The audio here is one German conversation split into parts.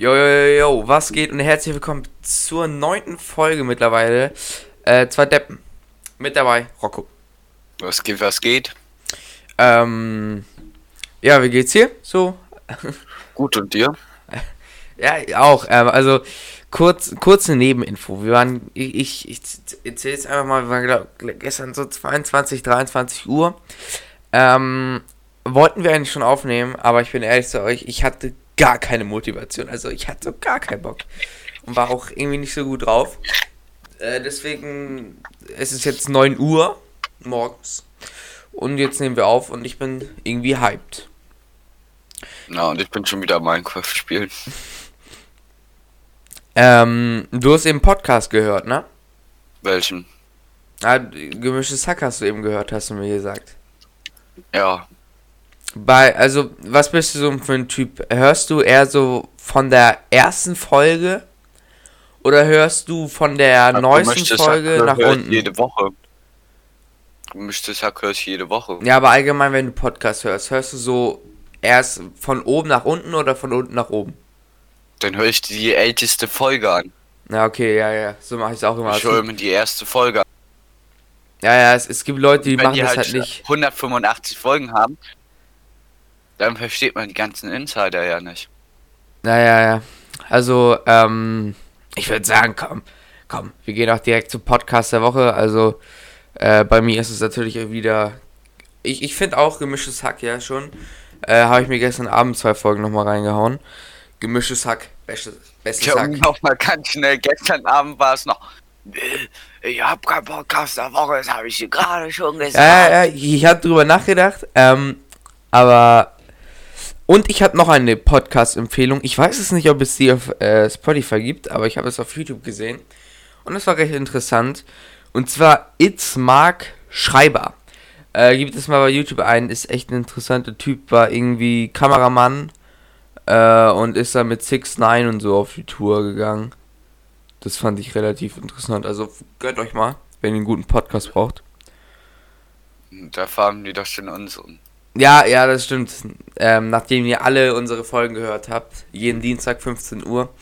Jo, jo, jo, was geht und herzlich willkommen zur neunten Folge mittlerweile. Äh, zwei Deppen. Mit dabei, Rocco. Was geht, was geht? Ähm, ja, wie geht's hier? So? Gut und dir? Ja, auch. Ähm, also, kurz, kurze Nebeninfo. Wir waren, ich, ich, ich erzähle jetzt einfach mal, wir waren glaub, gestern so 22, 23 Uhr. Ähm, wollten wir eigentlich schon aufnehmen, aber ich bin ehrlich zu euch, ich hatte gar keine Motivation. Also ich hatte so gar keinen Bock. Und war auch irgendwie nicht so gut drauf. Äh, deswegen, es ist jetzt 9 Uhr morgens. Und jetzt nehmen wir auf und ich bin irgendwie hyped. Na, und ich bin schon wieder Minecraft spielen. Ähm, du hast eben Podcast gehört, ne? Welchen? Ah, gemischtes Hack hast du eben gehört, hast du mir gesagt. Ja. Bei, also, was bist du so für ein Typ? Hörst du eher so von der ersten Folge oder hörst du von der neuesten Gemischtes Folge Hack nach unten? Jede Woche. Gemischtes Hack höre ich jede Woche. Ja, aber allgemein, wenn du Podcast hörst, hörst du so erst von oben nach unten oder von unten nach oben? Dann höre ich die älteste Folge an. Ja, okay, ja, ja, so mache ich es auch immer. Ich höre mir die erste Folge an. Ja, ja, es, es gibt Leute, die Wenn machen die das halt, halt nicht. 185 Folgen haben, dann versteht man die ganzen Insider ja nicht. Ja, ja, ja. Also, ähm, ich würde sagen, komm, komm, wir gehen auch direkt zum Podcast der Woche. Also, äh, bei mir ist es natürlich wieder. Ich, ich finde auch gemischtes Hack, ja, schon. Äh, Habe ich mir gestern Abend zwei Folgen nochmal reingehauen. Gemischtes Hack, bestes, bestes Ich Hack. habe noch mal ganz schnell, gestern Abend war es noch. Ich hab keinen Podcast der Woche, das habe ich dir gerade schon gesagt. Ja, ja, ja, ich habe drüber nachgedacht, ähm, aber. Und ich habe noch eine Podcast-Empfehlung. Ich weiß es nicht, ob es die auf äh, Spotify gibt, aber ich habe es auf YouTube gesehen. Und das war recht interessant. Und zwar It's Mark Schreiber. Äh, gibt es mal bei YouTube ein, ist echt ein interessanter Typ, war irgendwie Kameramann äh, und ist dann mit 6 9 und so auf die Tour gegangen. Das fand ich relativ interessant. Also gönnt euch mal, wenn ihr einen guten Podcast braucht. Da fahren die doch schon unseren. Ja, ja, das stimmt. Ähm, nachdem ihr alle unsere Folgen gehört habt, jeden Dienstag 15 Uhr.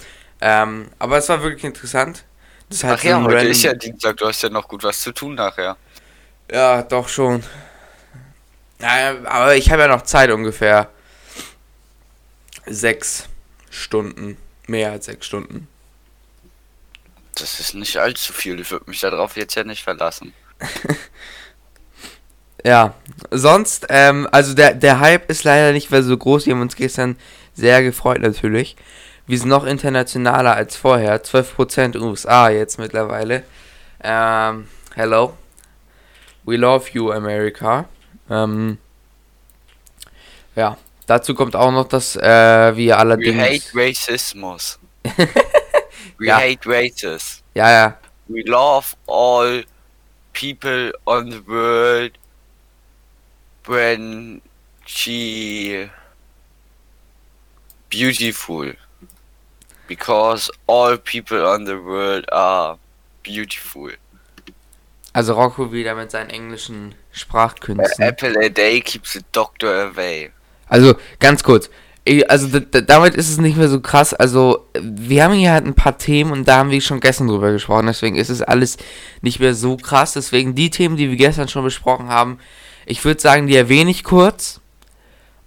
Ähm, aber es war wirklich interessant. Das halt Ach ja, heute random- ist ja Dienstag, du hast ja noch gut was zu tun nachher. Ja, doch schon. Ja, aber ich habe ja noch Zeit ungefähr. Sechs Stunden. Mehr als sechs Stunden. Das ist nicht allzu viel, ich würde mich darauf jetzt ja nicht verlassen. Ja, sonst, ähm, also der, der Hype ist leider nicht mehr so groß. Wir haben uns gestern sehr gefreut natürlich. Wir sind noch internationaler als vorher. 12% USA jetzt mittlerweile. Ähm, hello. We love you, America. Ähm, ja, dazu kommt auch noch, dass äh, wir We allerdings... hate Racismus. We Ja. hate races. Ja, ja. We love all people on the world when she beautiful. Because all people on the world are beautiful. Also Rocco wieder mit seinen englischen Sprachkünsten. Apple a day keeps the doctor away. Also, ganz kurz. Ich- Also, damit ist es nicht mehr so krass. Also, wir haben hier halt ein paar Themen und da haben wir schon gestern drüber gesprochen. Deswegen ist es alles nicht mehr so krass. Deswegen die Themen, die wir gestern schon besprochen haben, ich würde sagen, die erwähne ich kurz.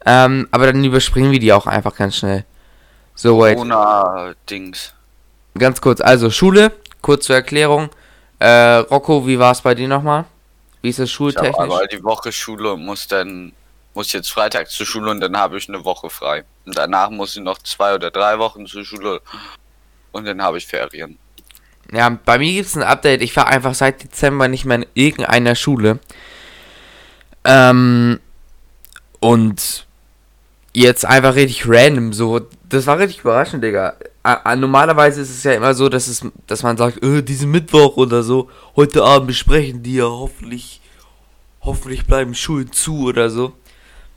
Ähm, aber dann überspringen wir die auch einfach ganz schnell. So, wait. Ohne Dings. Ganz kurz. Also, Schule. Kurz zur Erklärung. Äh, Rocco, wie war es bei dir nochmal? Wie ist das Ich schultechnisch? habe aber die Woche Schule und muss dann muss jetzt Freitag zur Schule und dann habe ich eine Woche frei. Und danach muss ich noch zwei oder drei Wochen zur Schule und dann habe ich Ferien. Ja, bei mir gibt es ein Update. Ich war einfach seit Dezember nicht mehr in irgendeiner Schule. Ähm, und jetzt einfach richtig random so. Das war richtig überraschend, Digga. A normalerweise ist es ja immer so, dass es, dass man sagt, äh, diesen Mittwoch oder so, heute Abend besprechen die ja hoffentlich, hoffentlich bleiben Schulen zu oder so.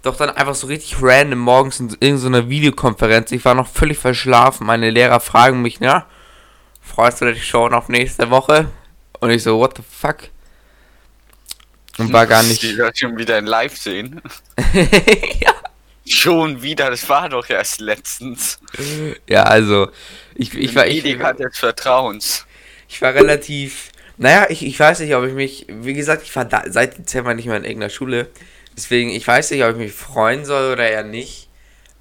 Doch dann einfach so richtig random morgens in irgendeiner Videokonferenz. Ich war noch völlig verschlafen. Meine Lehrer fragen mich, na, freust du dich schon auf nächste Woche? Und ich so, what the fuck? Und war gar nicht. Das schon wieder in live sehen. ja. Schon wieder, das war doch erst letztens. Ja, also, ich, ich war, ich, hat jetzt Vertrauens. ich war relativ, naja, ich, ich weiß nicht, ob ich mich, wie gesagt, ich war da, seit Dezember nicht mehr in irgendeiner Schule. Deswegen, ich weiß nicht, ob ich mich freuen soll oder eher nicht.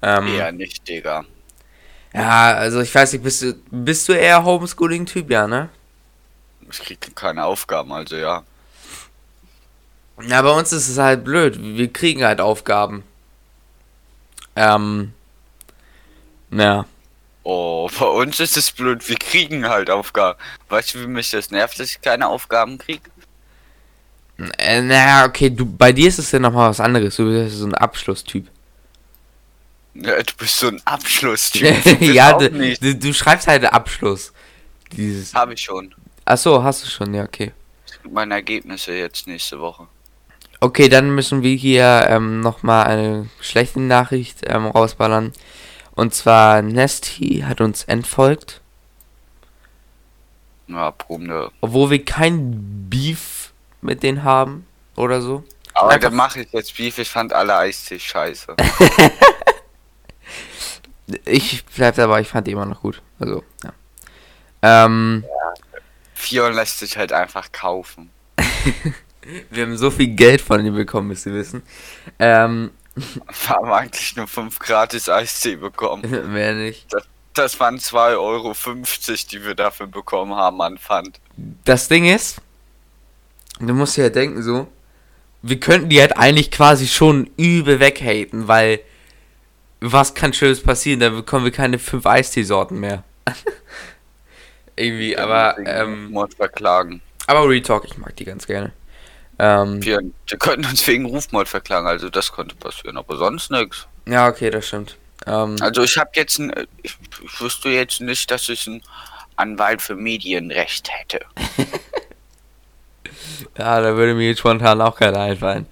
Ähm, Eher nicht, Digga. Ja, also ich weiß nicht, bist du, bist du eher Homeschooling-Typ, ja, ne? Ich krieg keine Aufgaben, also ja. Ja, bei uns ist es halt blöd. Wir kriegen halt Aufgaben. Ähm. Ja. Oh, bei uns ist es blöd, wir kriegen halt Aufgaben. Weißt du, wie mich das nervt, dass ich keine Aufgaben krieg? Äh, naja, okay, du, bei dir ist es ja nochmal was anderes. Du bist so ein Abschlusstyp. Ja, du bist so ein Abschlusstyp. Ja, du, du, du schreibst halt Abschluss. Dieses. Habe ich schon. Achso, hast du schon, ja, okay. Meine Ergebnisse jetzt nächste Woche. Okay, dann müssen wir hier ähm, nochmal eine schlechte Nachricht ähm, rausballern. Und zwar Nesty hat uns entfolgt, Ja, obwohl wir kein Beef mit denen haben oder so. Aber Einfach- dann mache ich jetzt Beef, ich fand alle Eistee scheiße. Ich bleib dabei, ich fand die immer noch gut. Also, ja. Ähm, Fion lässt sich halt einfach kaufen. wir haben so viel Geld von ihm bekommen, müsst ihr wissen. Ähm, Wir haben eigentlich nur 5 gratis Eistee bekommen. mehr nicht. Das waren 2,50 Euro, die wir dafür bekommen haben an Pfand. Das Ding ist, du musst dir ja denken so, wir könnten die halt eigentlich quasi schon übel weghaten, weil was kann Schönes passieren? Da bekommen wir keine fünf Eisteesorten mehr. Irgendwie, aber, ähm, Mord verklagen. aber Retalk, ich mag die ganz gerne. Ähm, Wir, wir könnten uns wegen Rufmord verklagen, also das konnte passieren, aber sonst nichts. ja, okay, das stimmt. Ähm, Also ich habe jetzt ein, ich, ich wüsste jetzt nicht, dass ich einen Anwalt für Medienrecht hätte. ja, da würde mir jetzt spontan auch keiner einfallen.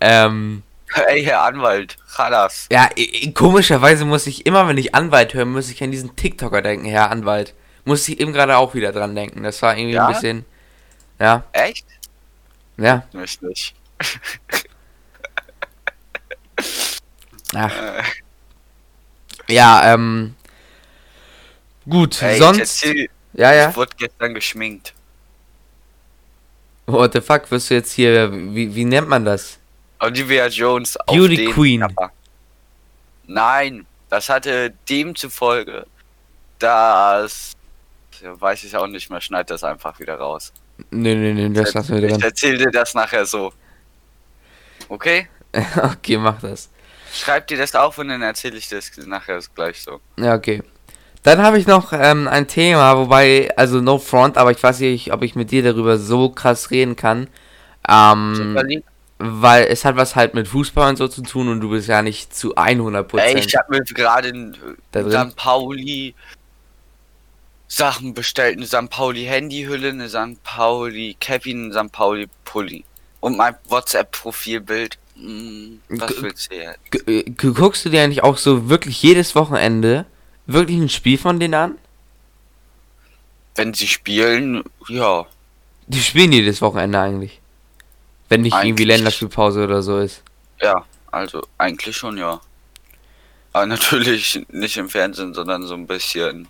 Ähm, Ey, Herr Anwalt, Chalas. ja, komischerweise muss ich immer, wenn ich Anwalt höre, muss ich an diesen TikToker denken, Herr Anwalt. Muss ich eben gerade auch wieder dran denken. Das war irgendwie Ja? ein bisschen. Ja, Echt? ja. Mich nicht. Ach. Äh, Ja, ähm. Gut, ey, sonst. erzähl, Ja, ja. ich wurde gestern geschminkt. What the fuck, wirst du jetzt hier. Wie, wie nennt man das? Olivia Jones auf Beauty den Queen. Cover. Nein, das hatte demzufolge, dass. Weiß ich auch nicht mehr, schneid das einfach wieder raus. Nö, nö, nö, das lassen wir Ich drin. erzähl dir das nachher so. Okay? okay, mach das. Schreib dir das auf und dann erzähle ich das nachher gleich so. Ja, okay. Dann habe ich noch ähm, ein Thema, wobei, also no front, aber ich weiß nicht, ob ich mit dir darüber so krass reden kann. Ähm, weil es hat was halt mit Fußball und so zu tun und du bist ja nicht zu 100%. Ey, ich hab mir gerade in Da drin? St. Pauli Sachen bestellt. Eine St. Pauli Handyhülle, eine St. Pauli Kevin, eine St. Pauli Pulli. Und mein WhatsApp-Profilbild. Hm, was willst du jetzt? G- äh, guckst du dir eigentlich auch so wirklich jedes Wochenende wirklich ein Spiel von denen an? Wenn sie spielen, ja. Die spielen jedes Wochenende eigentlich. Wenn nicht irgendwie Eigentlich. Länderspielpause oder so ist. Ja, also eigentlich schon, ja. Aber natürlich nicht im Fernsehen, sondern so ein bisschen.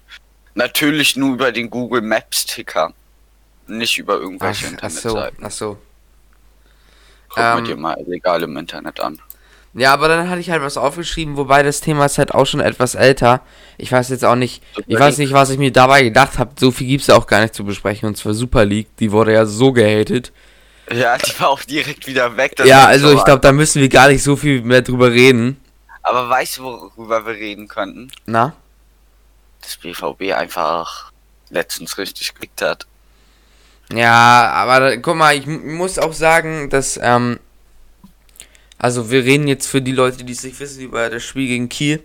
Natürlich nur über den Google Maps Ticker. Nicht über irgendwelche Ach, ach so, Internetseiten. ach so. Guck Ähm, mir dir mal legal im Internet an. Ja, aber dann hatte ich halt was aufgeschrieben, wobei das Thema ist halt auch schon etwas älter. Ich weiß jetzt auch nicht, ich weiß nicht, was ich mir dabei gedacht habe. So viel gibt's ja auch gar nicht zu besprechen. Und zwar Super League, die wurde ja so gehatet. Ja, die war auch direkt wieder weg. ja, also so ich glaube, da müssen wir gar nicht so viel mehr drüber reden. Aber weißt du, worüber wir reden könnten? Na? Dass BVB einfach letztens richtig gekriegt hat. Ja, aber guck mal, ich muss auch sagen, dass, ähm, also wir reden jetzt für die Leute, die es nicht wissen, über das Spiel gegen Kiel.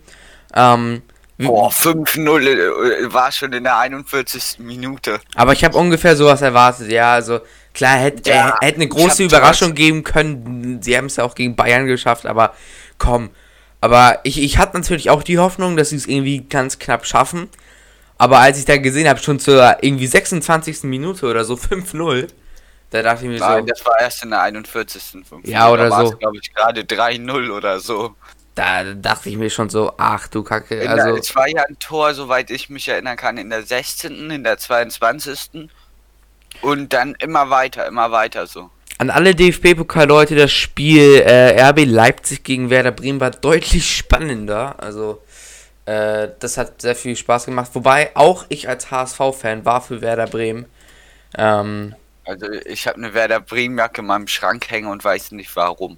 Ähm, Boah, 5-0 äh, war schon in der 41. Minute. aber ich habe ungefähr sowas erwartet, ja, also klar, hätte Ja, äh, hätte eine ich große Überraschung geben können. Sie haben es ja auch gegen Bayern geschafft, aber komm. Aber ich, ich hatte natürlich auch die Hoffnung, dass sie es irgendwie ganz knapp schaffen. Aber als ich dann gesehen habe, schon zur irgendwie 26. Minute oder so 5-0, da dachte ich mir Nein, so, das war erst in der 41. 5 Ja, oder da so. glaube ich, gerade 3-0 oder so. da dachte ich mir schon so, ach du Kacke, In also es war ja ein Tor, soweit ich mich erinnern kann, in der 16., in der 22. Und dann immer weiter, immer weiter so. an alle DFB-Pokal-Leute, das Spiel äh, RB Leipzig gegen Werder Bremen war deutlich spannender, also äh, das hat sehr viel Spaß gemacht, wobei auch ich als HSV-Fan war für Werder Bremen. Ähm, Also ich habe eine Werder Bremen Jacke in meinem Schrank hängen und weiß nicht warum.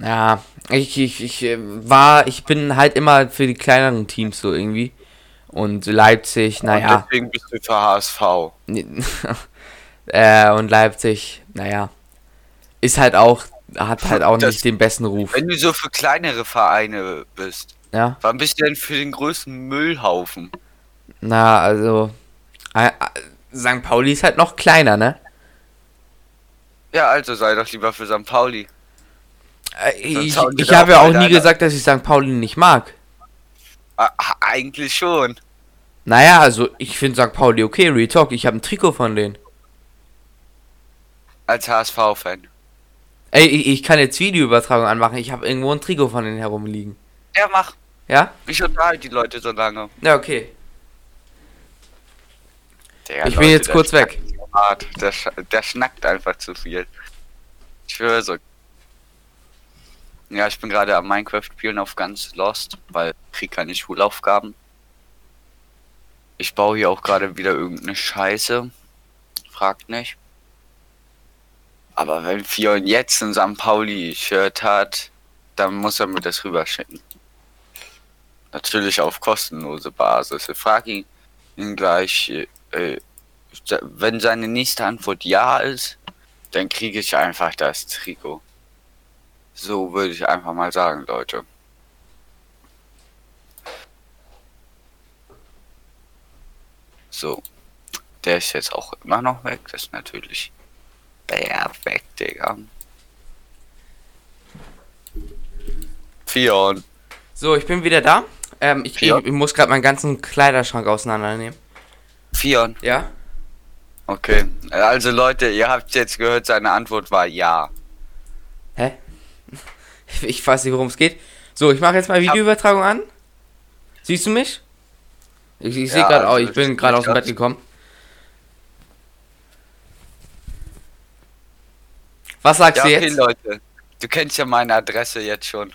Ja, ich, ich, ich äh, war, ich bin halt immer für die kleineren Teams so irgendwie. Und Leipzig, Und naja. deswegen bist du für HSV. äh, und Leipzig, naja. Ist halt auch, hat halt auch Das- nicht den besten Ruf. Wenn du so für kleinere Vereine bist, Ja, wann bist du denn für den größten Müllhaufen? na, also. St. Pauli ist halt noch kleiner, ne? Ja, also sei doch lieber für St. Pauli. Äh, ich ich habe ja auch nie einer- gesagt, dass ich St. Pauli nicht mag. Ah, eigentlich schon. Naja, also ich finde St. Pauli okay, Real Talk. Ich habe ein Trikot von denen. Als HSV-Fan. Ey, ich, ich kann jetzt Videoübertragung anmachen. Ich habe irgendwo ein Trikot von denen herumliegen. Ja, mach. Ja? Ich unterhalte die Leute so lange. Ja, okay. Der Ich bin jetzt kurz weg. Hart. Der, sch der schnackt einfach zu viel. Ich höre so. Ja, ich bin gerade am Minecraft spielen auf ganz Lost, weil ich krieg keine Schulaufgaben. Ich baue hier auch gerade wieder irgendeine Scheiße. Fragt nicht. Aber wenn Fion jetzt ein St. Pauli-Shirt hat, dann muss er mir das rüberschicken. Natürlich auf kostenlose Basis. Ich frage ihn, ihn gleich, äh, wenn seine nächste Antwort ja ist, dann kriege ich einfach das Trikot. So würde ich einfach mal sagen, Leute. So. Der ist jetzt auch immer noch weg. Das ist natürlich perfekt, Digga. Fion. So, ich bin wieder da. Ähm, ich, ich, ich muss gerade meinen ganzen Kleiderschrank auseinandernehmen. Fion. Ja? Okay. Also Leute, ihr habt jetzt gehört, seine Antwort war ja. Hä? Ich weiß nicht, worum es geht. So, ich mache jetzt mal Videoübertragung an. Siehst du mich? Ich, ich sehe Ja, gerade auch, also ich bin gerade aus dem Bett gekommen. Was sagst Ja, du okay, jetzt? Leute. Du kennst ja meine Adresse jetzt schon.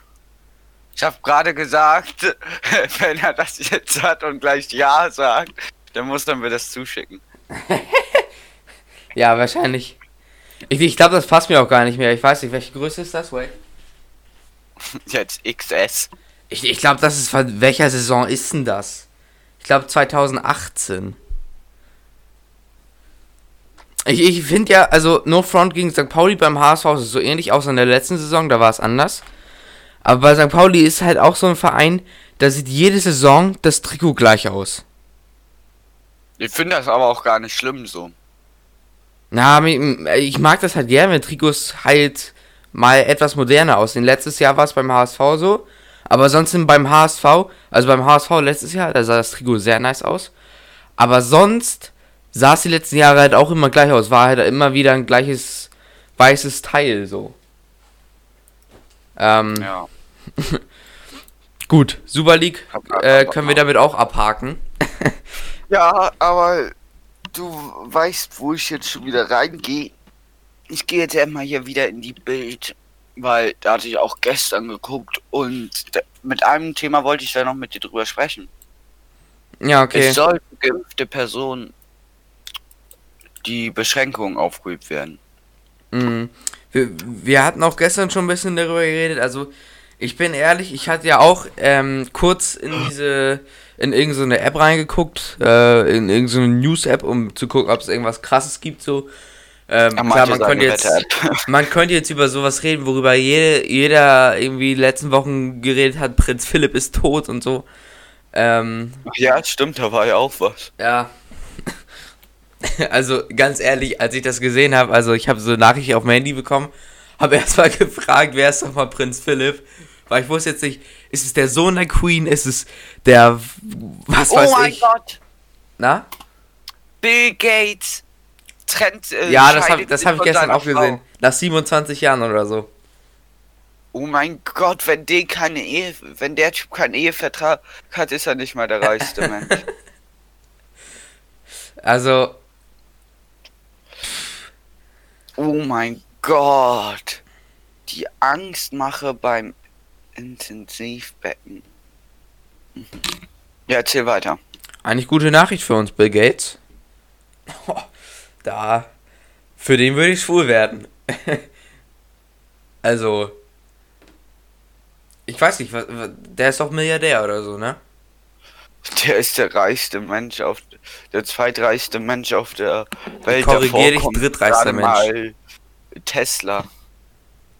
Ich habe gerade gesagt, wenn er das jetzt hat und gleich Ja sagt, dann muss er mir das zuschicken. Ja, wahrscheinlich. Ich, ich glaube, das passt mir auch gar nicht mehr. Ich weiß nicht, welche Größe ist das? Wait. Jetzt XS. Ich, ich glaube, das ist von welcher Saison ist denn das? Ich glaube 2018. Ich, ich finde ja, also No Front gegen St. Pauli beim HSV ist so ähnlich, außer in der letzten Saison, da war es anders. Aber bei St. Pauli ist halt auch so ein Verein, da sieht jede Saison das Trikot gleich aus. Ich finde das aber auch gar nicht schlimm so. Na, ich mag das halt gerne, wenn Trikots halt mal etwas moderner aussehen. Letztes Jahr war es beim HSV so, aber sonst beim HSV, also beim HSV letztes Jahr, da sah das Trikot sehr nice aus. Aber sonst sah es die letzten Jahre halt auch immer gleich aus. War halt immer wieder ein gleiches weißes Teil so. Ähm, Ja. gut, Super League äh, können wir damit auch abhaken. Ja, aber du weißt, wo ich jetzt schon wieder reingehe. Ich gehe jetzt einmal hier wieder in die Bild, weil da hatte ich auch gestern geguckt und mit einem Thema wollte ich da noch mit dir drüber sprechen. Ja, okay. Es soll für geimpfte Personen die Beschränkungen aufgehoben werden. Mhm. Wir, wir hatten auch gestern schon ein bisschen darüber geredet. Also, ich bin ehrlich, ich hatte ja auch ähm, kurz in diese, in irgendeine App reingeguckt, äh, in irgendeine News-App, um zu gucken, ob es irgendwas krasses gibt, so. Ähm, Ja, klar, man könnte jetzt, man könnte jetzt über sowas reden, worüber jede, jeder irgendwie letzten Wochen geredet hat, Prinz Philipp ist tot und so. Ähm, Ja, stimmt, da war ja auch was. ja. Also ganz ehrlich, als ich das gesehen habe, also ich habe so eine Nachricht auf mein Handy bekommen, habe erstmal gefragt, wer ist doch mal Prinz Philipp? Weil ich wusste jetzt nicht, ist es der Sohn der Queen, ist es der, was oh weiß mein ich? Gott! Na? Bill Gates trennt. Äh, Ja, das habe das hab ich gestern auch gesehen. Nach 27 Jahren oder so. Oh mein Gott, wenn der keine Ehe, wenn der Typ keinen Ehevertrag hat, ist er nicht mal der reichste Mensch. Also, Oh mein Gott. Die Angstmache beim Intensivbecken. Mhm. Ja, erzähl weiter. eigentlich gute Nachricht für uns, Bill Gates. Da, für den würde ich schwul werden. also, ich weiß nicht, was, der ist doch Milliardär oder so, ne? Der ist der reichste Mensch auf der zweitreichste Mensch auf der Welt. korrigier Davor dich, drittreichster mal Tesla.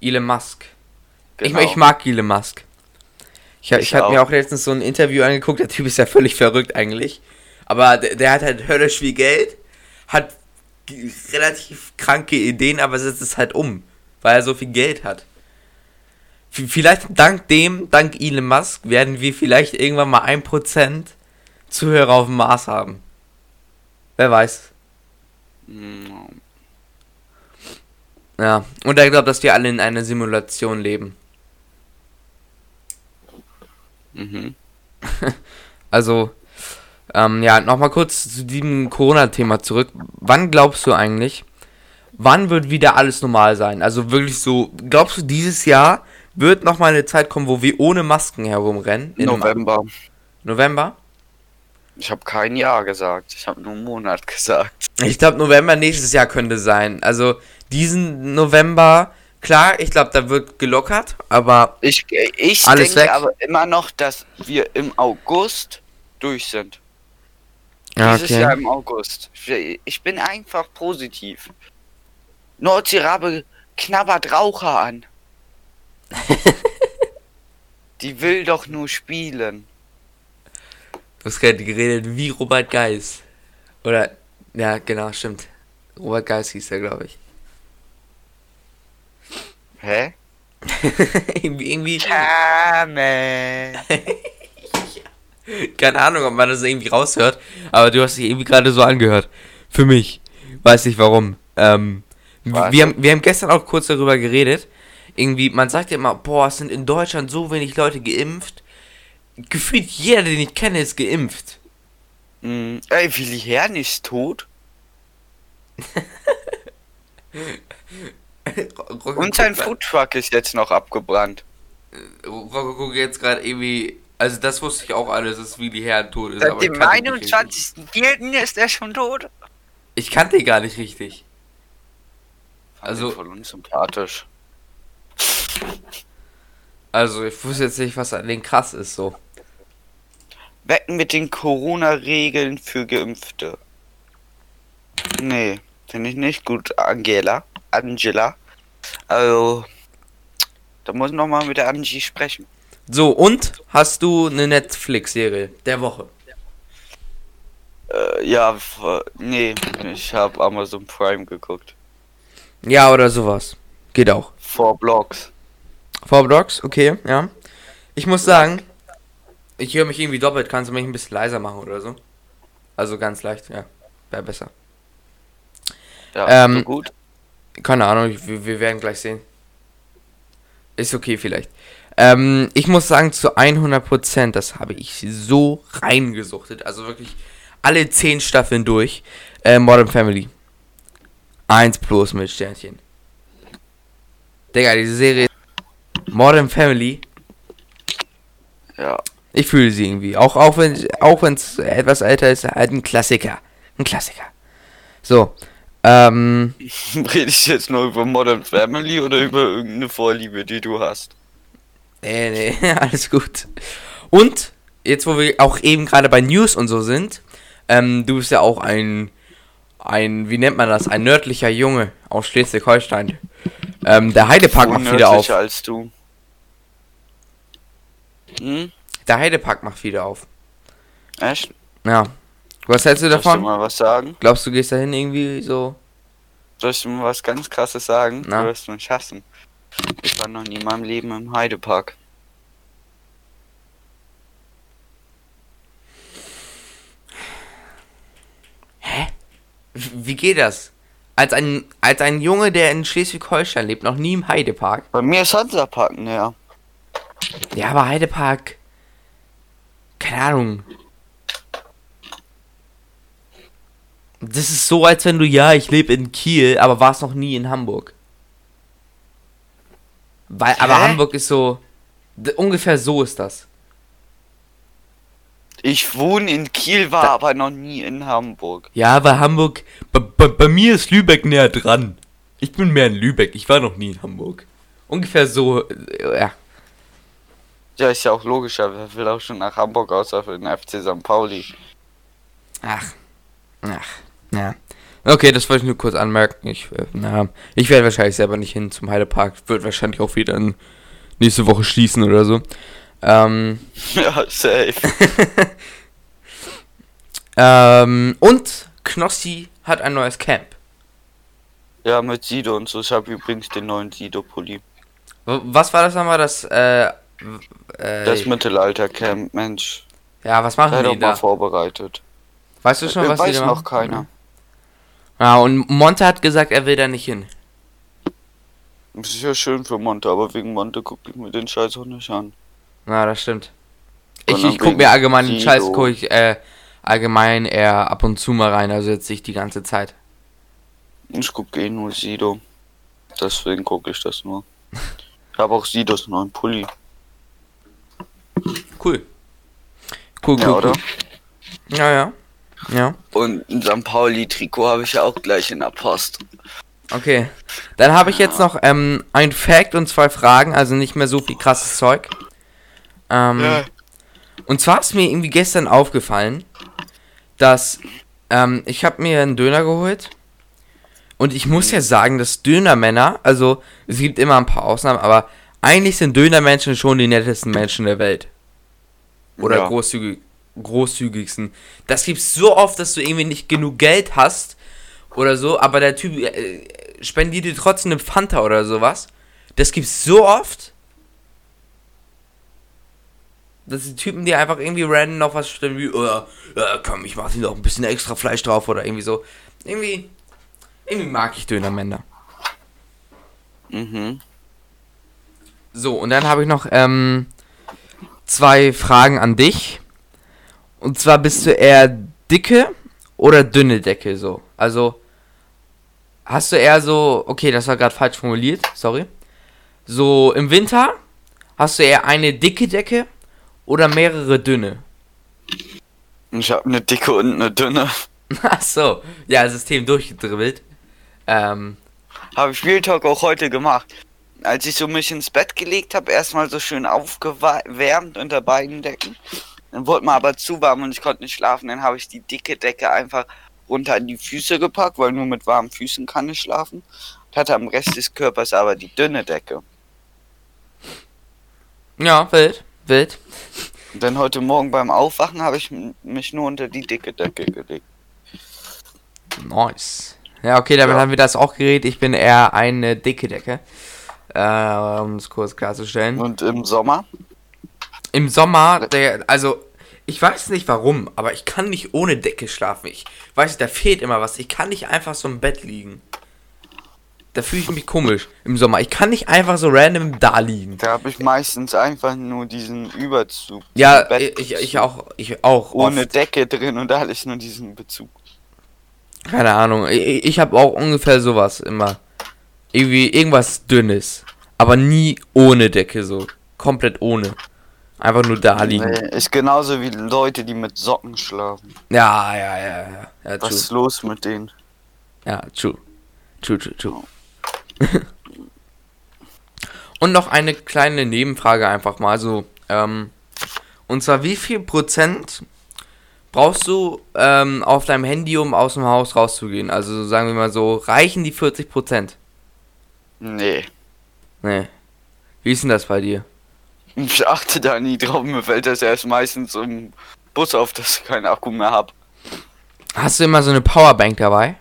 Elon Musk. Genau. Ich, ich mag Elon Musk. Ich, hab- Ich ich habe mir auch. letztens so ein Interview angeguckt, der Typ ist ja völlig verrückt eigentlich. Aber der, der hat halt höllisch viel Geld, hat relativ kranke Ideen, aber setzt es halt um, weil er so viel Geld hat. Vielleicht dank dem, dank Elon Musk, werden wir vielleicht irgendwann mal 1% Zuhörer auf dem Mars haben. Wer weiß. Mm, Ja, und er glaubt, dass wir alle in einer Simulation leben. Mhm. Also, ähm, ja, nochmal kurz zu diesem Corona-Thema zurück. Wann glaubst du eigentlich, wann wird wieder alles normal sein? Also wirklich so, glaubst du, dieses Jahr wird nochmal eine Zeit kommen, wo wir ohne Masken herumrennen? November. November? Ich habe kein Jahr gesagt. Ich habe nur einen Monat gesagt. Ich glaube, November nächstes Jahr könnte sein. Also, diesen November, klar, ich glaube, da wird gelockert, aber Ich, ich Alles denke weg? aber immer noch, dass wir im August durch sind. ja, Dieses Jahr im August. Ich- Ich bin einfach positiv. Nordseerabe knabbert Raucher an. Die will doch nur spielen. Du hast gerade geredet wie Robert Geis. Oder, ja, genau, stimmt. Robert Geis hieß er, glaube ich. Hä? irgendwie, irgendwie, Kame. keine Ahnung, ob man das irgendwie raushört, aber du hast dich irgendwie gerade so angehört. Für mich. Weiß nicht warum. Ähm, Was? wir, haben, wir haben gestern auch kurz darüber geredet. Irgendwie, man sagt ja immer, boah, es sind in Deutschland so wenig Leute geimpft. Gefühlt jeder, den ich kenne, ist geimpft. Hm, Ey, Willi Herrn ist tot. Und sein Foodtruck ist jetzt noch abgebrannt. Guckt jetzt gerade irgendwie. Also, das wusste ich auch alles, dass Willi Herrn tot ist. Seit dem kannte ihn nicht richtig. 21.04. ist er schon tot. Ich kannte ihn gar nicht richtig. Also Also- voll unsympathisch. Also, ich wusste jetzt nicht, was an den krass ist, so. Wecken mit den Corona-Regeln für Geimpfte. Nee, finde ich nicht gut, Angela. Angela. Also, da muss noch mal mit der Angie sprechen. So, und hast du eine Netflix-Serie der Woche? Äh, ja, nee, ich habe Amazon Prime geguckt. Ja, oder sowas. Geht auch. Four Blocks. Four Blocks, okay, ja. Ich muss sagen, ich höre mich irgendwie doppelt. Kannst du mich ein bisschen leiser machen oder so? Also ganz leicht, ja. Wäre besser. Ja, Ähm, so gut. Keine Ahnung, ich- wir, werden gleich sehen. Ist okay vielleicht. Ähm, ich muss sagen, zu 100%, das habe ich so reingesuchtet. Also wirklich alle 10 Staffeln durch. Äh, Modern Family. 1 plus mit Sternchen. Digga, diese Serie. Modern Family. Ja. Ich fühle sie irgendwie. Auch, auch wenn auch es etwas älter ist, halt ein Klassiker. Ein Klassiker. So. Ähm. Rede ich jetzt nur über Modern Family oder über irgendeine Vorliebe, die du hast? Nee, nee, alles gut. Und, jetzt wo wir auch eben gerade bei News und so sind, ähm, du bist ja auch ein, ein, wie nennt man das, ein nördlicher Junge aus Schleswig-Holstein. Ähm, der Heidepark macht wieder auf. Als du. Hm? Der Heidepark macht wieder auf. Echt? Ja. Was hältst du Soll ich dir davon? mal was sagen? Glaubst du, gehst dahin irgendwie so? Soll ich dir mal was ganz krasses sagen? Na? Du wirst mich hassen. Ich war noch nie in meinem Leben im Heidepark. Wie geht das? als ein, als ein Junge, der in Schleswig-Holstein lebt, noch nie im Heidepark. Bei mir ist Hansapark näher. Ja, aber Heidepark. Keine Ahnung. Das ist so, als wenn du, ja, ich lebe in Kiel, aber warst noch nie in Hamburg. Weil, aber Hä? Hamburg ist so. Ungefähr so ist das. Ich wohne in Kiel, war Da- aber noch nie in Hamburg. Ja, aber Hamburg. Bei mir ist Lübeck näher dran. Ich bin mehr in Lübeck. Ich war noch nie in Hamburg. Ungefähr so. äh, Ja. Ja, ist ja auch logischer. Wer will auch schon nach Hamburg außer für den FC St. Pauli? Ach. Ach. Ja. Okay, das wollte ich nur kurz anmerken. Ich, äh, na, ich werde wahrscheinlich selber nicht hin zum Heidepark. Wird wahrscheinlich auch wieder nächste Woche schließen oder so. Ähm, ja, safe. ähm, und Knossi hat ein neues Camp. Ja, mit Sido und so. Ich habe übrigens den neuen Sido-Pulli. Was war das nochmal? Das, äh, äh, Das Mittelalter-Camp, Mensch. ja, was machen Sei doch die mal da? vorbereitet. Weißt du schon, Äh, was die weiß da noch machen? keiner. Ja, und Monte hat gesagt, er will da nicht hin. Das ist ja schön für Monte, aber wegen Monte gucke ich mir den Scheiß auch nicht an. Na, das stimmt. Ich, ich guck wegen mir allgemein den. Scheiß, guck ich, äh, allgemein eher ab und zu mal rein, also jetzt nicht die ganze Zeit. Ich gucke eh nur Sido. Deswegen gucke ich das nur. Ich habe auch Sidos neuen Pulli. Cool. Cool, cool, Ja, oder? cool. Ja, ja. Ja. Und ein St. Pauli-Trikot habe ich ja auch gleich in der Post. Okay. Dann habe ich jetzt noch ähm, ein Fact und zwei Fragen, also nicht mehr so viel krasses Zeug. Ähm, Und zwar ist mir irgendwie gestern aufgefallen, dass ähm, ich habe mir einen Döner geholt und ich muss ja sagen, dass Dönermänner, also es gibt immer ein paar Ausnahmen, aber eigentlich sind Dönermenschen schon die nettesten Menschen der Welt. Oder Ja. großzügig, großzügigsten. Das gibt's so oft, dass du irgendwie nicht genug Geld hast oder so, aber der Typ äh, spendiert dir trotzdem eine Fanta oder sowas. Das gibt's so oft. Dass die Typen dir einfach irgendwie random noch was stellen wie, oh, ja, komm, ich mach dir noch ein bisschen extra Fleisch drauf oder irgendwie so. Irgendwie, irgendwie mag ich Dönermänner. Mhm. So, und dann habe ich noch ähm, zwei Fragen an dich. Und zwar bist du eher dicke oder dünne Decke so? Also hast du eher so, okay, das war gerade falsch formuliert, sorry. So im Winter hast du eher eine dicke Decke oder mehrere dünne? Ich habe eine dicke und eine dünne. Ach so, ja, System durchgedribbelt. Ähm, Habe ich Real Talk auch heute gemacht. Als ich so mich ins Bett gelegt habe, erstmal so schön aufgewärmt unter beiden Decken. Dann wurde mir aber zu warm und ich konnte nicht schlafen. Dann habe ich die dicke Decke einfach runter an die Füße gepackt, weil nur mit warmen Füßen kann ich schlafen. Und hatte am Rest des Körpers aber die dünne Decke. ja, wild, wild. Und dann heute Morgen beim Aufwachen habe ich mich nur unter die dicke Decke gelegt. Nice. Ja, okay, damit Ja. haben wir das auch geredet. Ich bin eher eine dicke Decke. Äh, um es kurz klarzustellen. Und im Sommer? Im Sommer, der, also, ich weiß nicht warum, aber ich kann nicht ohne Decke schlafen. Ich weiß nicht, da fehlt immer was. Ich kann nicht einfach so im Bett liegen. Da fühle ich mich komisch im Sommer. Ich kann nicht einfach so random da liegen. Da habe ich meistens einfach nur diesen Überzug. Ja, ich, ich auch, ich auch. Ohne oft. Decke drin und alles nur diesen Bezug. Keine Ahnung. Ich, ich habe auch ungefähr sowas immer. Irgendwie irgendwas Dünnes. Aber nie ohne Decke so. Komplett ohne. Einfach nur da liegen. Nee, ist genauso wie Leute, die mit Socken schlafen. Ja, ja, ja, ja. Ja, Was ist los mit denen? Ja, true. True, true, true. Und noch eine kleine Nebenfrage einfach mal so. Ähm, und zwar, wie viel Prozent brauchst du ähm, auf deinem Handy, um aus dem Haus rauszugehen? Also sagen wir mal so, reichen die 40 Prozent? Nee. Nee. Wie ist denn das bei dir? Ich achte da nie drauf. Mir fällt das erst meistens im Bus auf, dass ich keinen Akku mehr hab. Hast du immer so eine Powerbank dabei?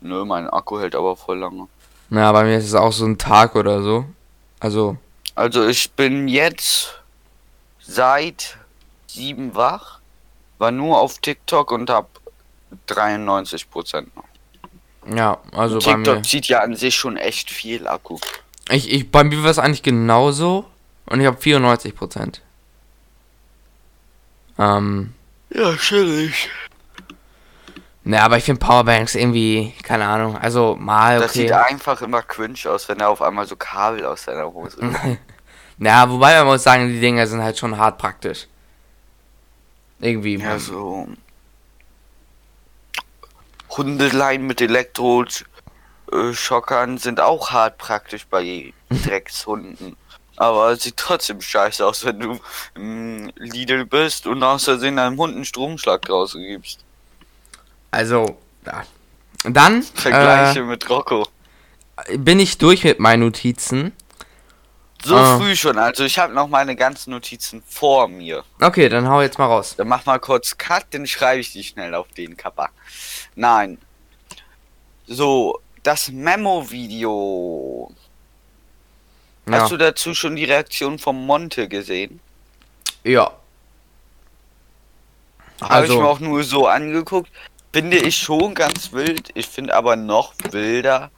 Nö, mein Akku hält aber voll lange. Na, bei mir ist es auch so ein Tag oder so. Also, Also ich bin jetzt seit sieben wach, war nur auf TikTok und hab 93 Prozent noch. Ja, also bei mir. TikTok zieht ja an sich schon echt viel Akku. Ich, ich, bei mir war es eigentlich genauso und ich habe 94 Prozent. Ähm, Ja, chillig. ne, aber ich finde Powerbanks irgendwie, keine Ahnung, also mal Das sieht okay. einfach immer cringe aus, wenn er auf einmal so Kabel aus seiner Hose. Ja, wobei man muss sagen, die Dinger sind halt schon hart praktisch. Irgendwie. ja, so. Hundeleien mit Elektroschockern sind auch hart praktisch bei Dreckshunden. Aber es sieht trotzdem scheiße aus, wenn du im Lidl bist und aus Versehen einem Hund einen Stromschlag draußen gibst. Also, ja. Dann Vergleiche mit Rocco. äh, bin ich durch mit meinen Notizen. So Ah. früh schon, also ich habe noch meine ganzen Notizen vor mir. Okay, dann hau jetzt mal raus. Dann mach mal kurz Cut, dann schreibe ich die schnell auf den Kappa. Nein. So, das Memo-Video. Ja. Hast du dazu schon die Reaktion vom Monte gesehen? ja. Habe ich Also- mir auch nur so angeguckt. Finde ich schon ganz wild. Ich finde aber noch wilder,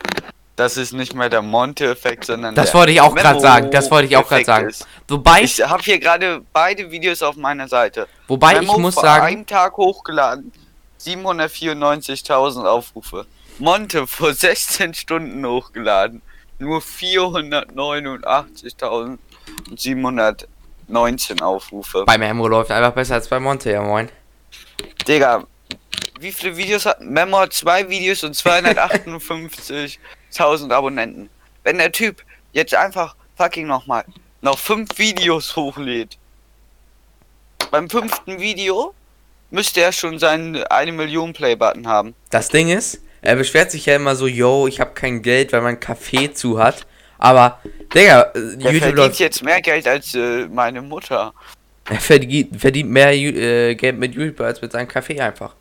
dass es nicht mehr der Monte-Effekt, sondern Das der wollte ich auch gerade sagen. Das wollte ich auch gerade sagen. ist. Wobei ich, Ich habe hier gerade beide Videos auf meiner Seite. wobei ich Memo muss vor sagen, einem Tag hochgeladen. 794.000 Aufrufe. Monte vor 16 Stunden hochgeladen. Nur 489.719 Aufrufe. bei Memo läuft einfach besser als bei Monte, ja moin. Digga, wie viele Videos hat Memo hat zwei Videos und 258.000 Abonnenten. Wenn der Typ jetzt einfach fucking nochmal noch fünf Videos hochlädt. Beim fünften Video müsste er schon seinen eine Million Play-Button haben. Das Ding ist, er beschwert sich ja immer so, yo, ich habe kein Geld, weil mein Café zu hat. Aber, Digga, äh, Er YouTube verdient jetzt mehr Geld als äh, meine Mutter. er verdient, verdient mehr äh, Geld mit YouTube als mit seinem Café einfach.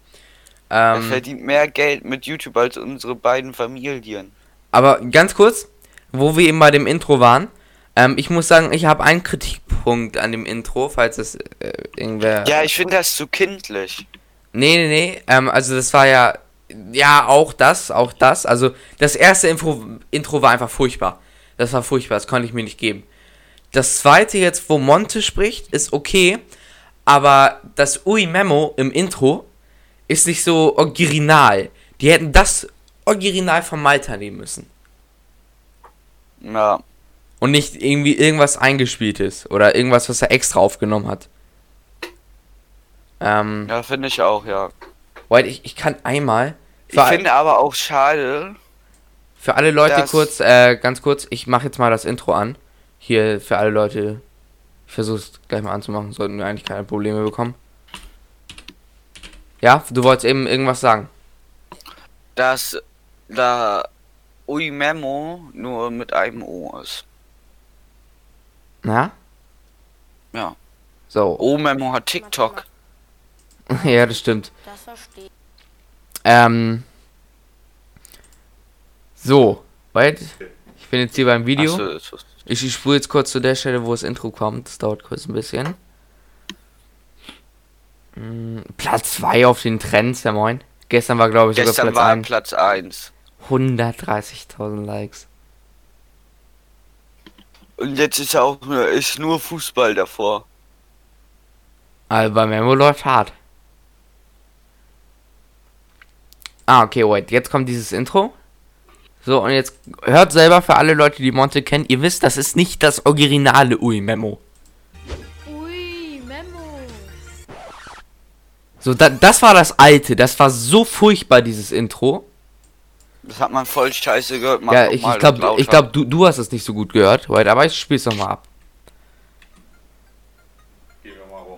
Er Ähm, verdient mehr Geld mit YouTube als unsere beiden Familien. aber ganz kurz, wo wir eben bei dem Intro waren, ähm, ich muss sagen, ich habe einen Kritikpunkt an dem Intro, falls es äh, irgendwer... Ja, ich finde das zu kindlich. Nee, nee, nee. Ähm, also das war ja. Ja, auch das, auch das. Also das erste Info, Intro war einfach furchtbar. Das war furchtbar, das konnte ich mir nicht geben. Das zweite jetzt, wo Monte spricht, ist okay. Aber das Ui Memo im Intro ist nicht so original. Die hätten das Original von Malta nehmen müssen. Ja. Und nicht irgendwie irgendwas eingespieltes. Oder irgendwas, was er extra aufgenommen hat. Ähm, Ja, finde ich auch, ja. White, ich, ich kann einmal. Ich finde aber auch schade, Für alle Leute kurz, äh, ganz kurz, ich mache jetzt mal das Intro an. Hier für alle Leute. Ich versuche es gleich mal anzumachen, sollten wir eigentlich keine Probleme bekommen. Ja, du wolltest eben irgendwas sagen. dass da Ui Memo nur mit einem O ist. Na? Ja. So. O Memo hat TikTok. ja, das stimmt. Das verstehe ich. Ähm. So. Wait. Ich bin jetzt hier beim Video. Ich. Ich, spule jetzt kurz zu der Stelle, wo das Intro kommt. Das dauert kurz ein bisschen. Mm, Platz 2 auf den Trends, ja moin. Gestern war, glaube ich, sogar Gestern Platz war 1. Platz 1. 130.000 Likes. Und jetzt ist ja auch nur, ist nur Fußball davor. Bei Memo läuft hart. Ah, okay, wait. Jetzt kommt dieses Intro. So, und jetzt hört selber für alle Leute, die Monte kennen. Ihr wisst, das ist nicht das originale Ui Memo. Ui, Memo. So, da, das war das alte. Das war so furchtbar, dieses Intro. Das hat man voll scheiße gehört. Mach ja, ich, ich glaube, glaub, du, du hast es nicht so gut gehört. Wait, aber ich spiel's noch mal ab.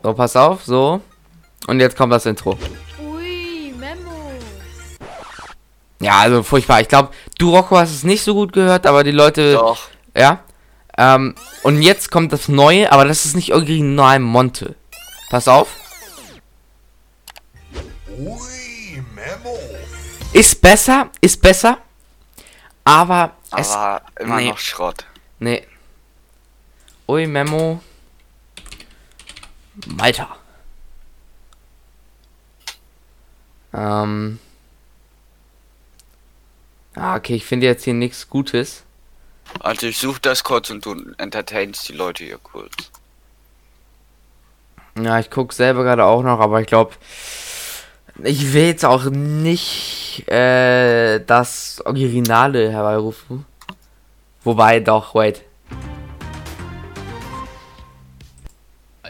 So, pass auf, so. Und jetzt kommt das Intro. Ja, also furchtbar. Ich glaube, du Rocco hast es nicht so gut gehört, aber die Leute. Doch. Ja. Ähm, und jetzt kommt das Neue, aber das ist nicht original Monte. Pass auf. Ui, Memo. Ist besser, ist besser. Aber es. Aber immer nee. noch Schrott. Nee. Ui, Memo. Malta. Ähm. Ah, okay, ich finde jetzt hier nichts Gutes. Also ich suche das kurz und du entertainst die Leute hier kurz. Ja, ich gucke selber gerade auch noch, aber ich glaube, ich will jetzt auch nicht äh, das Originale herbeirufen. Wobei, doch, wait.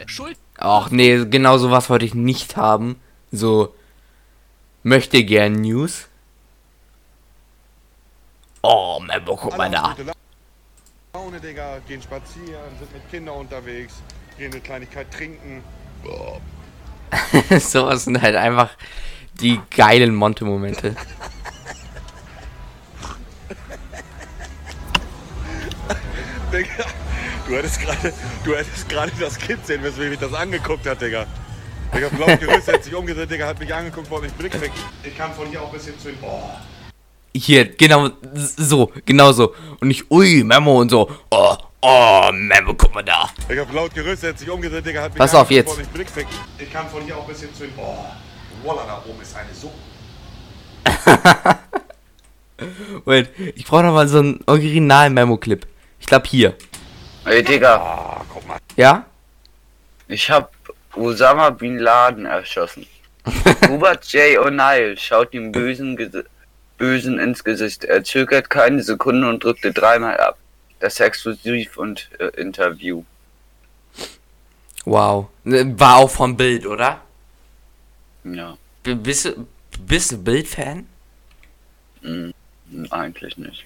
Schuld. Ach nee, genau sowas wollte ich nicht haben. So, möchte gern News. Oh, Membo, guck mal da. Laune, Digga, gehen spazieren, sind mit Kindern unterwegs, gehen eine Kleinigkeit trinken. sowas sind halt einfach die geilen Monte-Momente. Digga, du hättest gerade, du hättest gerade das Kind sehen müssen, wie mich das angeguckt hat, Digga. Digga, blaues Gerüst hat sich umgedreht, Digga, hat mich angeguckt, wollte mich Blick weg. Ich kann von hier auch ein bisschen zu ihm. Oh. Hier, genau so, genau so. Und nicht, ui, Memo und so. Oh, oh, Memo, guck mal da. Digga, blaues Gerüst hat sich umgedreht, Digga, hat mich Pass auf, jetzt. Ich kann von hier auch ein bisschen zu ihm. Oh. Voila, da oben ist eine so. Wait, ich brauche noch mal so einen originalen Memo-Clip. Ich glaube hier. Ey Digga, Ah, guck mal. Ja? ich hab Osama Bin Laden erschossen. Hubert J. O'Neill schaut dem Bösen, Gesi- Bösen ins Gesicht. Er zögert keine Sekunde und drückte dreimal ab. Das Exklusiv und äh, Interview. Wow. Ne, War auch vom Bild, oder? Ja, B bist du, bist du Bild-Fan? hm, eigentlich nicht.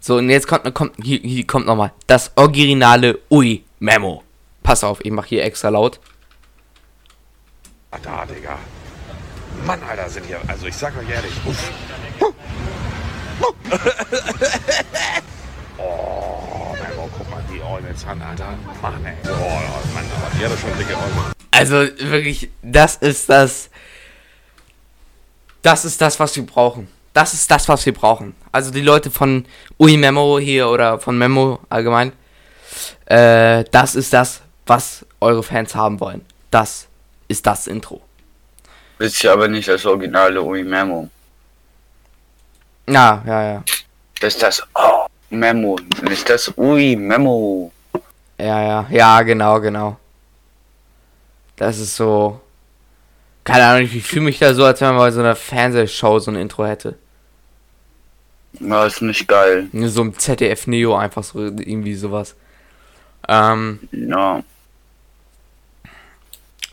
So, und jetzt kommt, kommt hier, hier kommt nochmal das originale Ui Memo. Pass auf, ich mach hier extra laut. Ah, da, Digga. Mann, Alter, sind hier. Also, ich sag euch ehrlich. Uff. oh, Memo, guck mal, die Eule jetzt an, Alter. Mann, ey. Oh, Mann, aber die hat schon dicke Eule. Also wirklich, das ist das. Das ist das, was wir brauchen. Das ist das, was wir brauchen. Also die Leute von Ui Memo hier oder von Memo allgemein. Äh, das ist das, was eure Fans haben wollen. Das ist das Intro. Wisst ihr aber nicht das originale Ui Memo. Ja, ja, ja. Das ist das oh, Memo, nicht das Ui Memo. Ja, ja. Ja, genau, genau. Das ist so. Keine Ahnung, ich fühle mich da so, als wenn man bei so einer Fernsehshow so ein Intro hätte. Ja, ist nicht geil. So im ZDF Neo einfach so irgendwie sowas. Ähm, Ja.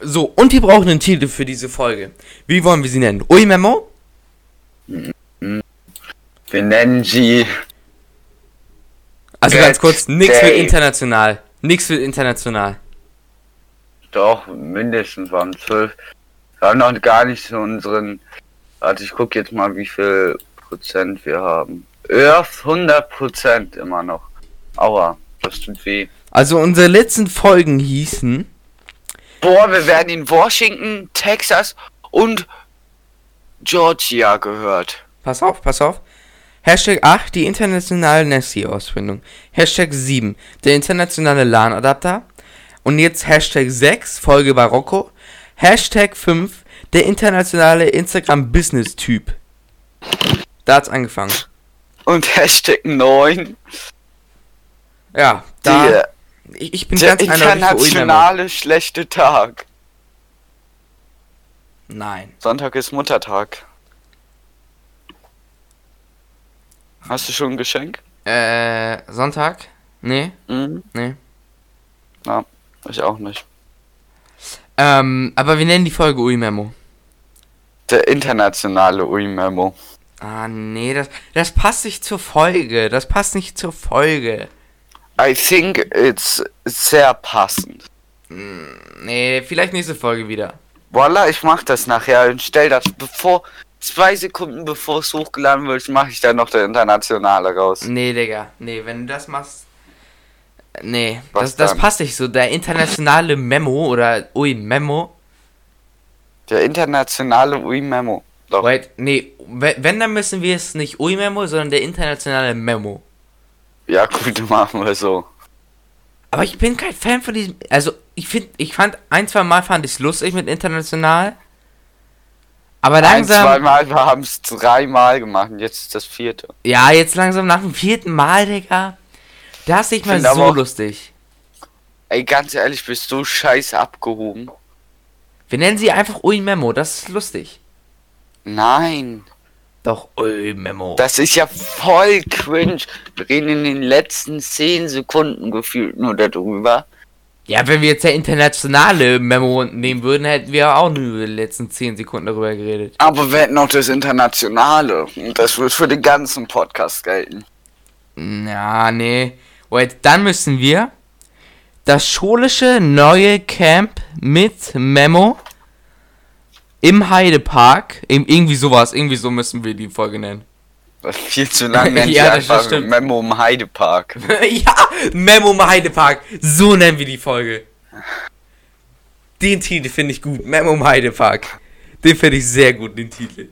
So, und wir brauchen einen Titel für diese Folge. Wie wollen wir sie nennen? Ui Memo? Wir nennen sie Also ganz kurz, für Day. international. Nix für international. doch mindestens waren zwölf. Wir haben noch gar nicht so unseren. Also ich guck jetzt mal, wie viel Prozent wir haben. Ja, 100 Prozent immer noch. Aua, das tut weh. Also unsere letzten Folgen hießen. Boah, wir werden in Washington, Texas und Georgia gehört. Pass auf, pass auf. Hashtag 8, die internationale Nessie-Ausbildung. Hashtag 7, der internationale LAN-Adapter. Und jetzt Hashtag 6, Folge Barocco. Hashtag 5, der internationale Instagram-Business-Typ. Da hat's angefangen. Und Hashtag 9, Ja, da. Ich, ich bin der ganz internationale schlechte Tag. Nein. Sonntag ist Muttertag. Hast du schon ein Geschenk? Äh, Sonntag? Nee, Mhm. nee. Ja, ich auch nicht. Ähm, aber wir nennen die Folge Ui Memo. Der internationale Ui-Memo. Ah, nee, das, das passt nicht zur Folge. Das passt nicht zur Folge. I think it's sehr passend. Nee, vielleicht nächste Folge wieder. Voila, ich mach das nachher und stell das bevor, zwei Sekunden bevor es hochgeladen wird, mache ich dann noch der internationale raus. Nee, Digga. Nee, wenn du das machst. Nee, Was das, das dann? passt nicht so. Der internationale Memo oder Ui Memo. Der internationale Ui-Memo. Doch. Wait, nee, we- wenn, dann müssen wir es nicht Ui Memo, sondern der internationale Memo. Ja, gut, machen wir so. Aber ich bin kein Fan von diesem. Also, ich finde, ich fand, ein, zwei Mal fand ich es lustig mit international. Aber Ein, langsam. zweimal, wir haben es dreimal gemacht und jetzt ist das vierte. Ja, jetzt langsam nach dem vierten Mal, Digga. Das ist nicht mal so auch- lustig. Ey, ganz ehrlich, bist du scheiße abgehoben? Wir nennen sie einfach Ui Memo, das ist lustig. Nein, Doch, Ui Memo. das ist ja voll cringe. Wir reden in den letzten 10 Sekunden gefühlt nur darüber. Ja, wenn wir jetzt der internationale Memo nehmen würden, hätten wir auch nur über die letzten 10 Sekunden darüber geredet. Aber wir hätten noch das Internationale. Und das wird für den ganzen Podcast gelten. Ja, nee. Wait, dann müssen wir das schulische neue Camp mit Memo im Heidepark. Im- Irgendwie sowas, irgendwie so müssen wir die Folge nennen. Viel zu lang, nennt Ja, das einfach stimmt. Memo im Heidepark. ja, Memo im Heidepark. So nennen wir die Folge. Den Titel finde ich gut. Memo im Heidepark. Den finde ich sehr gut, den Titel.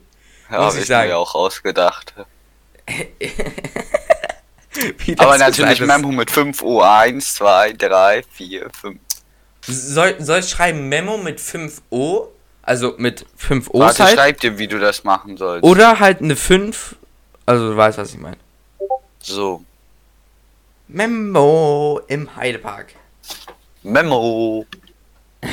Ja, Muss hab ich ich sagen. mir auch ausgedacht. Aber natürlich Memo mit 5 Uhr. 1, 2, 3, 4, 5. Soll, soll ich schreiben Memo mit 5 O? Also mit 5 O Warte, halt? schreib dir, wie du das machen sollst. Oder halt eine 5. Also du weißt, was ich meine. So. Memo im Heidepark. Memo.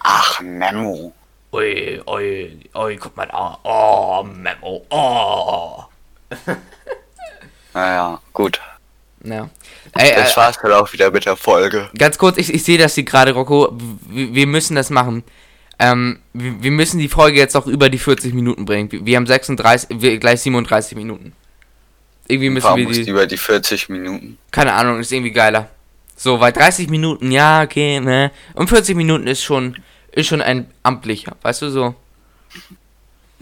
Ach, Memo. Ui, ui, ui, guck mal da. Oh, Memo. Oh. Naja, gut. Ja. Ey, Das äh, war's dann auch wieder mit der Folge. ganz kurz, ich, ich sehe das hier gerade, Rocco. Wir müssen das machen. Ähm, wir, wir müssen die Folge jetzt auch über die 40 Minuten bringen. Wir, haben 36, wir, gleich 37 Minuten. Irgendwie müssen Warum wir die. über die 40 Minuten? Keine Ahnung, ist irgendwie geiler. So, weil 30 Minuten, ja, okay, ne. Und 40 Minuten ist schon, ist schon ein amtlicher, weißt du so.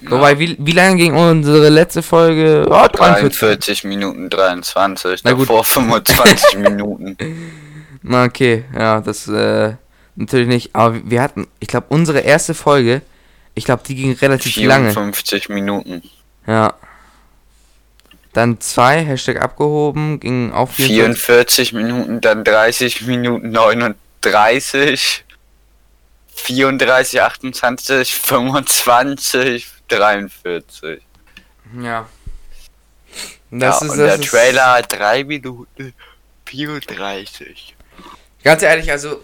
Wobei, wie, wie lange ging unsere letzte Folge? Oh, 43. 43 Minuten 23, Na gut. davor 25 Minuten. Na, okay, ja, das, äh, natürlich nicht. Aber wir hatten, ich glaube, unsere erste Folge, ich glaube, die ging relativ lange. 54 Minuten. Ja. Dann zwei, Hashtag abgehoben, ging auch 44. 44 Minuten, dann 30 Minuten 39, 34, 28, 25, 43. Ja. Das ja, ist, und der Trailer hat 3 Minuten 34. Ganz ehrlich, also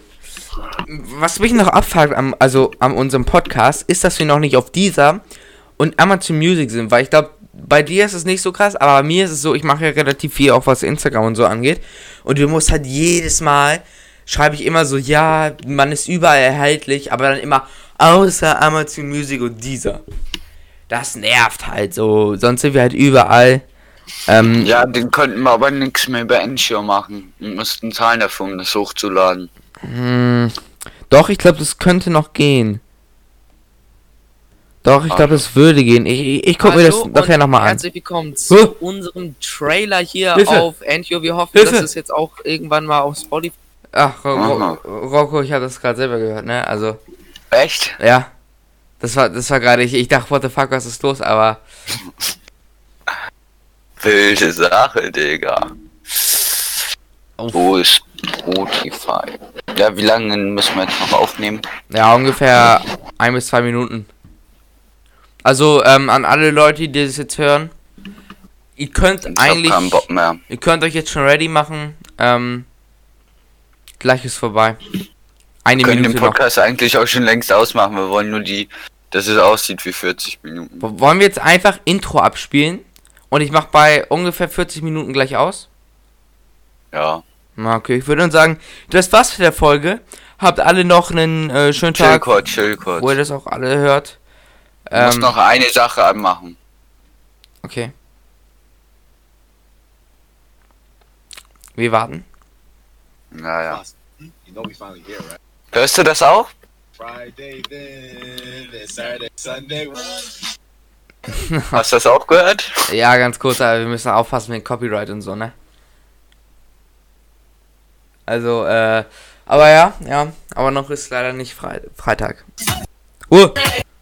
was mich noch abfuckt am, also an unserem Podcast, ist, dass wir noch nicht auf dieser und Amazon Music sind, weil ich glaube, bei dir ist es nicht so krass, aber bei mir ist es so, ich mache ja relativ viel, auch was Instagram und so angeht. Und du musst halt jedes Mal, schreibe ich immer so, ja, man ist überall erhältlich, aber dann immer außer Amazon Music und dieser. Das nervt halt so, sonst sind wir halt überall. Ähm, Ja, den konnten wir aber nichts mehr über Ensure machen. Wir mussten zahlen dafür, um das hochzuladen. Hm, doch, ich glaube, das könnte noch gehen. Doch, ich glaube, das würde gehen. Ich, ich, ich gucke mir das nachher nochmal an. Herzlich willkommen zu Huh? unserem Trailer hier Hilfe! auf Antio. Wir hoffen, Hilfe! dass es jetzt auch irgendwann mal auf Spotify. Ach, Ro Aha. Ro Rocco, ich habe das gerade selber gehört, ne? Also, Echt? ja. Das war, das war gerade, ich, ich dachte, what the fuck, was ist los? Aber, Wilde Sache, Digga. Oh. Wo ist Spotify? Ja, wie lange müssen wir jetzt noch aufnehmen? ja, ungefähr ein bis zwei Minuten. Also, ähm, an alle Leute, die das jetzt hören. Ihr könnt Ich hab eigentlich, keinen Bock mehr. ihr könnt euch jetzt schon ready machen. Ähm, gleich ist vorbei. Eine Wir können den Minute noch. Podcast eigentlich auch schon längst ausmachen. Wir wollen nur die, dass es aussieht wie 40 Minuten. Wollen wir jetzt einfach Intro abspielen? Und ich mache bei ungefähr 40 Minuten gleich aus? Ja. Okay, ich würde dann sagen, das war's für der Folge. Habt alle noch einen äh, schönen Chill Tag, kurz, chill kurz. wo ihr das auch alle hört. Ich muss Ähm, noch eine Sache anmachen. okay. Wir warten. Naja. You know we finally here, right? Hörst du das auch? Friday then, then Saturday, Sunday. Hast du das auch gehört? Ja, ganz kurz, aber wir müssen aufpassen mit Copyright und so, ne? Also, äh, aber ja, ja, aber noch ist leider nicht Frei Freitag. Uh,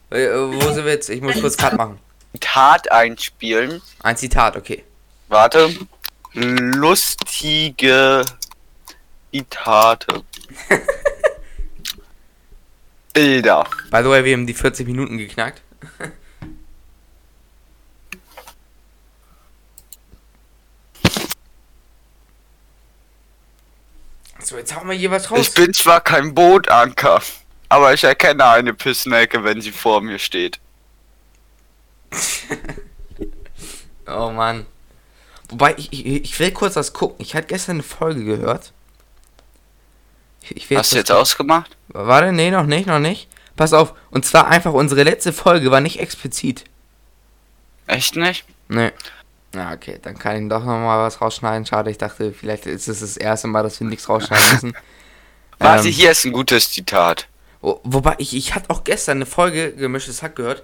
äh, wo sind wir jetzt? Ich muss kurz Cut machen. Tat einspielen. Ein Zitat, okay. Warte. Lustige Zitate. Bilder. By the way, wir haben die 40 Minuten geknackt. So, jetzt hauen wir hier was raus. Ich bin zwar kein Bootanker, aber ich erkenne eine Pissnecke, wenn sie vor mir steht. Oh Mann. Wobei, ich, ich, ich will kurz was gucken. Ich hatte gestern eine Folge gehört. Ich, Hast du was jetzt ausgemacht? Warte, nee, noch nicht, noch nicht. Pass auf. Und zwar einfach, unsere letzte Folge war nicht explizit. Echt nicht? Nee. Ja, okay, dann kann ich doch nochmal was rausschneiden. Schade, ich dachte, vielleicht ist es das erste Mal, dass wir nichts rausschneiden müssen. Warte, Ähm, hier ist ein gutes Zitat. Wo, wobei, ich, ich hatte auch gestern eine Folge gemischtes Hack gehört.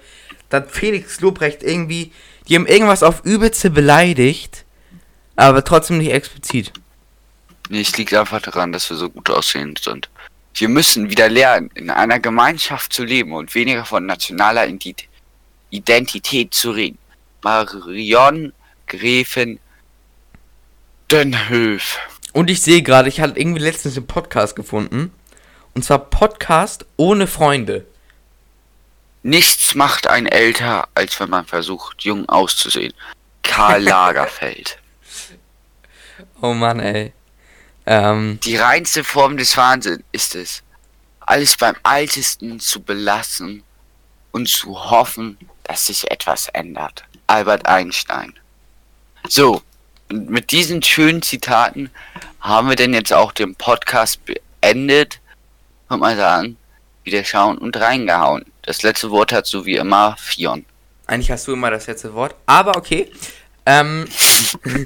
Da hat Felix Lobrecht irgendwie, die haben irgendwas auf übelste beleidigt, aber trotzdem nicht explizit. Nee, es liegt einfach daran, dass wir so gut aussehend sind. Wir müssen wieder lernen, in einer Gemeinschaft zu leben und weniger von nationaler Ident- Identität zu reden. Marion Gräfin Dönhöf. Und ich sehe gerade, ich hatte irgendwie letztens einen Podcast gefunden. Und zwar Podcast ohne Freunde. Nichts macht einen älter, als wenn man versucht, jung auszusehen. Karl Lagerfeld. Oh Mann, ey. Ähm, Die reinste Form des Wahnsinns ist es, alles beim Altesten zu belassen und zu hoffen, dass sich etwas ändert. Albert Einstein. So, und mit diesen schönen Zitaten haben wir denn jetzt auch den Podcast beendet. Und mal sagen, wieder schauen und reingehauen. Das letzte Wort hat so wie immer Fion. eigentlich hast du immer das letzte Wort, aber okay. Ähm,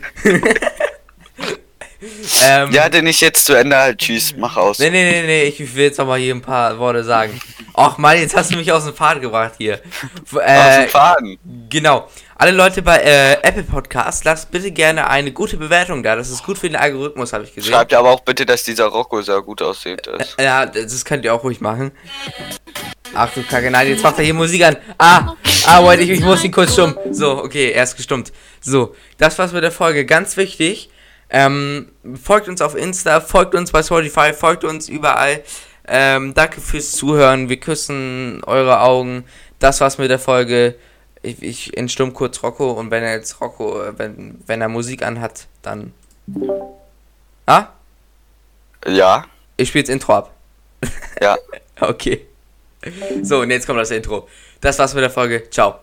ähm, Ja, denn ich jetzt zu Ende halt. Tschüss, mach aus. Nee, nee, nee, nee, ich will jetzt noch mal hier ein paar Worte sagen. Ach Mann, jetzt hast du mich aus dem Pfad gebracht hier. F- Aus Äh, dem Faden. genau. Alle Leute bei äh, Apple Podcast, lasst bitte gerne eine gute Bewertung da. Das ist gut für den Algorithmus, habe ich gesehen. Schreibt aber auch bitte, dass dieser Rocco sehr gut aussehend ist. Ja, das könnt ihr auch ruhig machen. Ach du Kacke, nein, jetzt macht er hier Musik an. Ah, ah, Leute, ich, ich muss ihn kurz stumm. So, okay, er ist gestummt. So, das war's mit der Folge. Ganz wichtig. Ähm, folgt uns auf Insta, folgt uns bei Spotify, folgt uns überall. Ähm, danke fürs Zuhören. Wir küssen eure Augen. Das war's mit der Folge ich, ich entstumm kurz Rocco und wenn er jetzt Rocco, äh, wenn, wenn er Musik anhat, dann. Ah? Ja. Ich spiele das Intro ab. Ja. okay. So, und jetzt kommt das Intro. Das war's mit der Folge. Ciao.